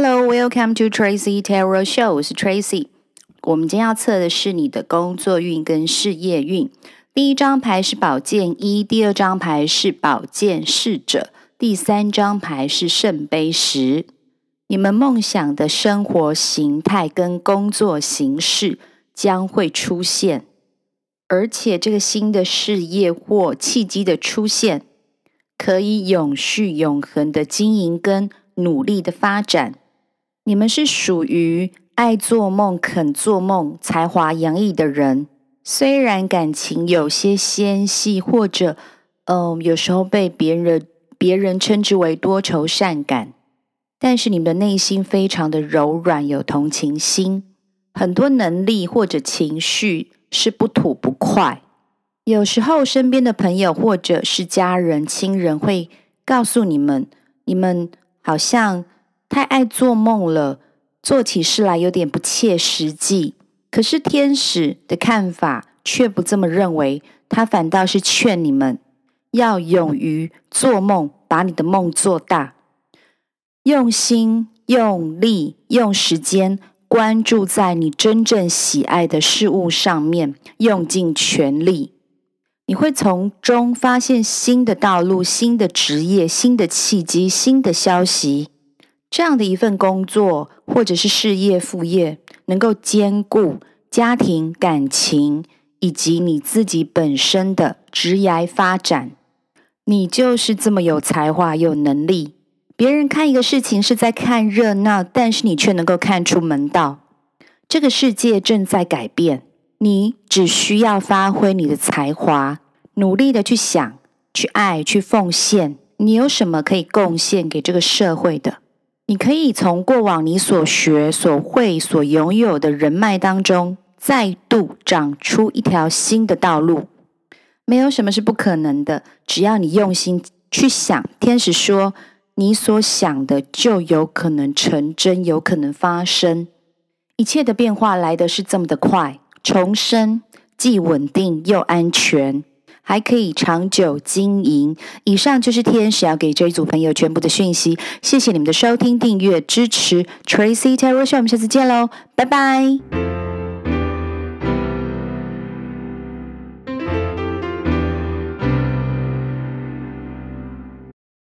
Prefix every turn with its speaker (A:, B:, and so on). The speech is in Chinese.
A: Hello, welcome to Tracy Tarot Show。我是 Tracy。我们今天要测的是你的工作运跟事业运。第一张牌是宝剑一，第二张牌是宝剑侍者，第三张牌是圣杯十。你们梦想的生活形态跟工作形式将会出现，而且这个新的事业或契机的出现，可以永续永恒的经营跟努力的发展。你们是属于爱做梦、肯做梦、才华洋溢的人。虽然感情有些纤细，或者嗯、有时候被别人别人称之为多愁善感，但是你们的内心非常的柔软，有同情心，很多能力或者情绪是不吐不快。有时候身边的朋友或者是家人、亲人会告诉你们，你们好像。太爱做梦了，做起事来有点不切实际。可是天使的看法却不这么认为，他反倒是劝你们要勇于做梦，把你的梦做大，用心、用力、用时间关注在你真正喜爱的事物上面，用尽全力，你会从中发现新的道路、新的职业、新的契机、新的消息。这样的一份工作，或者是事业副业，能够兼顾家庭、感情以及你自己本身的职业发展，你就是这么有才华、有能力。别人看一个事情是在看热闹，但是你却能够看出门道。这个世界正在改变，你只需要发挥你的才华，努力的去想、去爱、去奉献。你有什么可以贡献给这个社会的？你可以从过往你所学、所会、所拥有的人脉当中，再度长出一条新的道路。没有什么是不可能的，只要你用心去想。天使说，你所想的就有可能成真，有可能发生。一切的变化来的是这么的快，重生既稳定又安全。还可以长久经营。以上就是天使要给这一组朋友全部的讯息。谢谢你们的收听、订阅、支持。Tracy Teroshaw，我们下次见喽，拜拜。